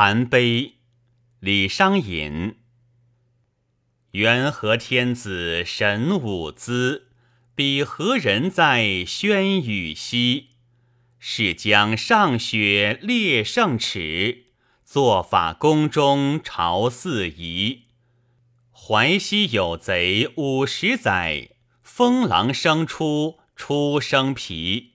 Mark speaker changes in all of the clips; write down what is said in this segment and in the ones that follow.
Speaker 1: 韩碑，李商隐。元和天子神武姿，比何人在轩宇兮？是将上雪列圣齿，作法宫中朝四夷。淮西有贼五十载，风狼生出出生皮。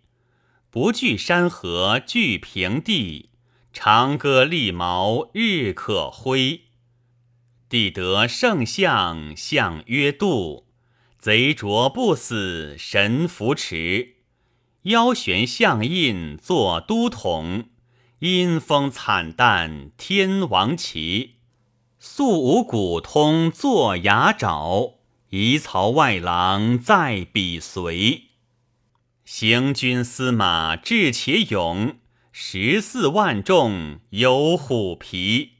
Speaker 1: 不惧山河惧平地，长歌利矛日可挥。帝得圣相相曰度，贼着不死神扶持。腰悬象印作都统，阴风惨淡天王旗。素无古通作牙爪，夷曹外郎在彼随。行军司马智且勇，十四万众有虎皮。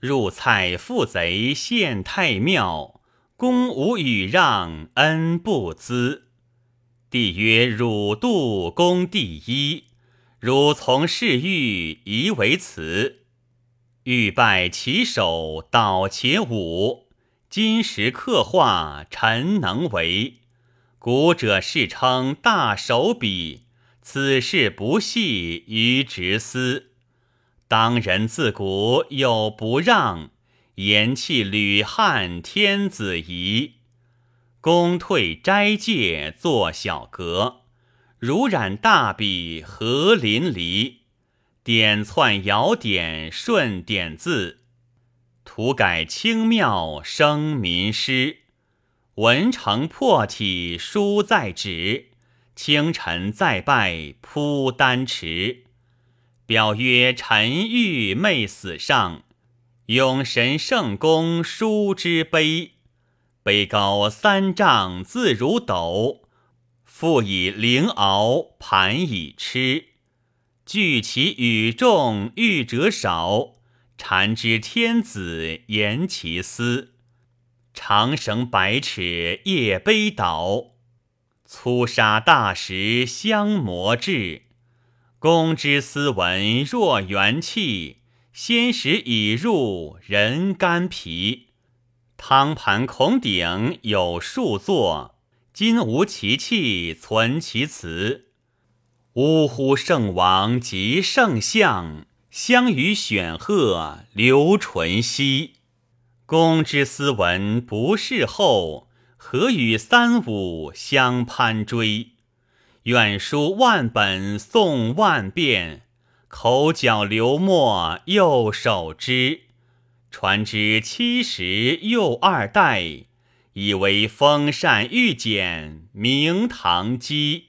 Speaker 1: 入蔡负贼献太庙，公无与让恩不资。帝曰：汝度公第一，汝从事欲宜为辞。欲拜其手导且舞，今时刻画臣能为。古者世称大手笔，此事不系于直思。当人自古有不让，言弃吕汉天子仪。公退斋戒作小阁，如染大笔何淋漓。点窜摇点顺点字，涂改清妙生民诗。文成破体书在纸，清晨再拜铺丹池。表曰：臣欲昧死上，永神圣公书之碑。碑高三丈字如斗，覆以灵鳌盘以螭。据其与众欲者少，禅之天子言其思。长绳百尺夜悲倒，粗沙大石相磨制。公之斯文若元气，先时已入人肝脾。汤盘孔鼎有数座，今无其器存其词。呜呼圣王及圣相，相与选鹤留纯兮。公之斯文不事后，何与三五相攀追？愿书万本诵万遍，口角流墨又手之。传之七十又二代，以为风扇玉简明堂基。